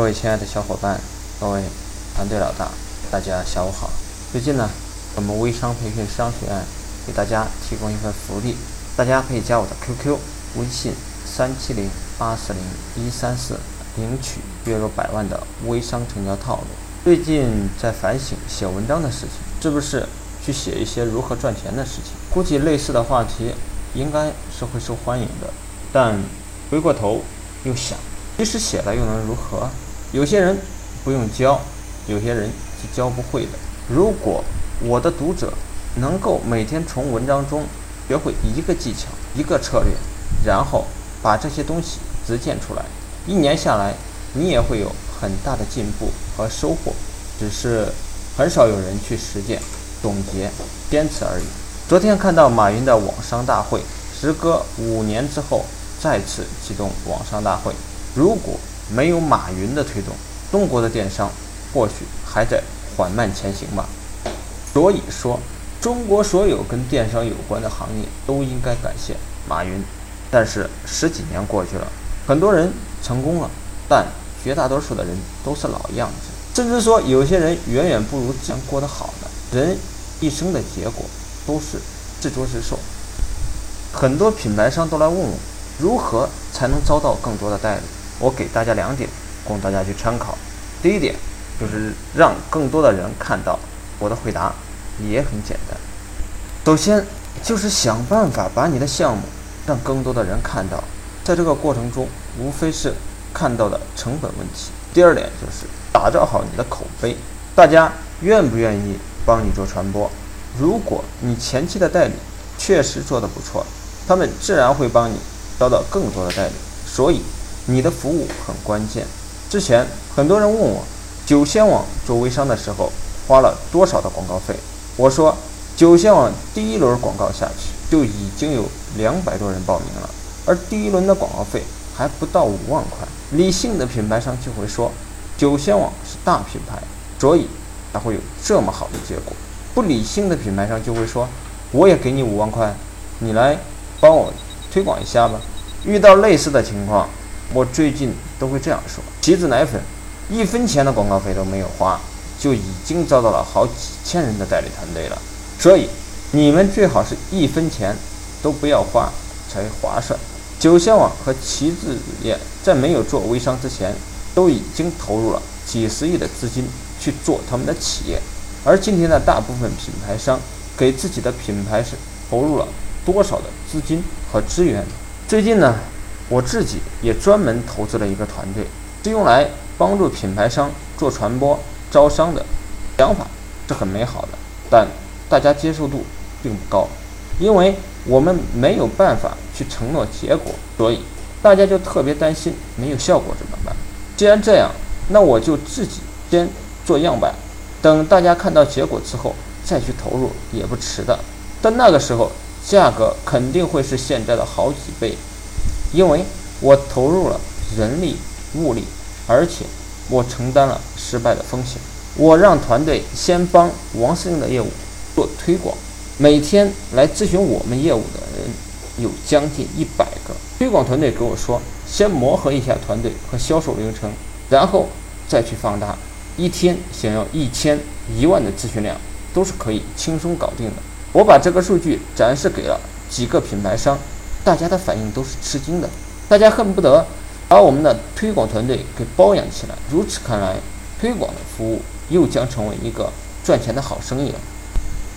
各位亲爱的小伙伴，各位团队老大，大家下午好。最近呢，我们微商培训商学院给大家提供一份福利，大家可以加我的 QQ 微信三七零八四零一三四，领取月入百万的微商成交套路。最近在反省写文章的事情，是不是去写一些如何赚钱的事情？估计类似的话题应该是会受欢迎的，但回过头又想，即使写了又能如何？有些人不用教，有些人是教不会的。如果我的读者能够每天从文章中学会一个技巧、一个策略，然后把这些东西实践出来，一年下来，你也会有很大的进步和收获。只是很少有人去实践、总结、坚持而已。昨天看到马云的网商大会，时隔五年之后再次启动网商大会，如果。没有马云的推动，中国的电商或许还在缓慢前行吧。所以说，中国所有跟电商有关的行业都应该感谢马云。但是十几年过去了，很多人成功了，但绝大多数的人都是老样子。甚至说，有些人远远不如之前过得好的。人一生的结果都是自作自受。很多品牌商都来问我，如何才能招到更多的代理？我给大家两点，供大家去参考。第一点就是让更多的人看到。我的回答也很简单，首先就是想办法把你的项目让更多的人看到。在这个过程中，无非是看到的成本问题。第二点就是打造好你的口碑，大家愿不愿意帮你做传播？如果你前期的代理确实做得不错，他们自然会帮你招到更多的代理。所以。你的服务很关键。之前很多人问我，酒仙网做微商的时候花了多少的广告费？我说，酒仙网第一轮广告下去就已经有两百多人报名了，而第一轮的广告费还不到五万块。理性的品牌商就会说，酒仙网是大品牌，所以才会有这么好的结果。不理性的品牌商就会说，我也给你五万块，你来帮我推广一下吧。遇到类似的情况。我最近都会这样说：旗子奶粉，一分钱的广告费都没有花，就已经招到了好几千人的代理团队了。所以，你们最好是一分钱都不要花才划算。九仙网和旗子乳业在没有做微商之前，都已经投入了几十亿的资金去做他们的企业。而今天的大部分品牌商给自己的品牌是投入了多少的资金和资源？最近呢？我自己也专门投资了一个团队，是用来帮助品牌商做传播、招商的。想法是很美好的，但大家接受度并不高，因为我们没有办法去承诺结果，所以大家就特别担心没有效果怎么办？既然这样，那我就自己先做样板，等大家看到结果之后再去投入也不迟的。但那个时候价格肯定会是现在的好几倍。因为我投入了人力物力，而且我承担了失败的风险。我让团队先帮王司令的业务做推广，每天来咨询我们业务的人有将近一百个。推广团队给我说，先磨合一下团队和销售流程，然后再去放大。一天想要一千、一万的咨询量都是可以轻松搞定的。我把这个数据展示给了几个品牌商。大家的反应都是吃惊的，大家恨不得把我们的推广团队给包养起来。如此看来，推广的服务又将成为一个赚钱的好生意了。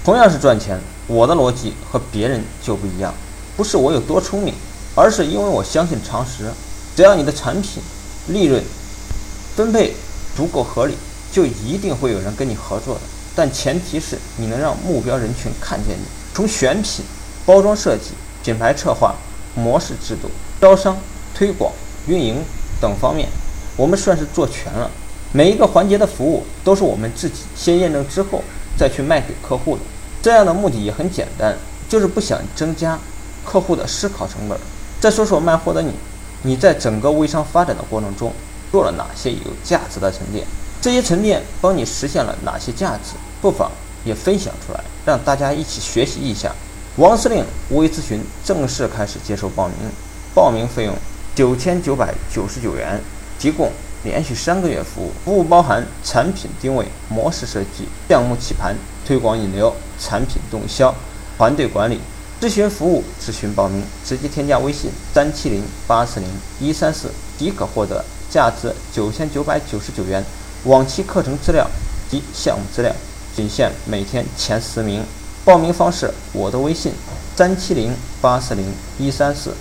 同样是赚钱，我的逻辑和别人就不一样。不是我有多聪明，而是因为我相信常识。只要你的产品利润分配足够合理，就一定会有人跟你合作的。但前提是你能让目标人群看见你。从选品、包装设计。品牌策划、模式制度、招商、推广、运营等方面，我们算是做全了。每一个环节的服务都是我们自己先验证之后再去卖给客户的。这样的目的也很简单，就是不想增加客户的思考成本。再说说卖货的你，你在整个微商发展的过程中做了哪些有价值的沉淀？这些沉淀帮你实现了哪些价值？不妨也分享出来，让大家一起学习一下。王司令微咨询正式开始接受报名，报名费用九千九百九十九元，提供连续三个月服务，服务包含产品定位、模式设计、项目起盘、推广引流、产品动销、团队管理。咨询服务、咨询报名，直接添加微信三七零八四零一三四即可获得价值九千九百九十九元往期课程资料及项目资料，仅限每天前十名。报名方式：我的微信三七零八四零一三四。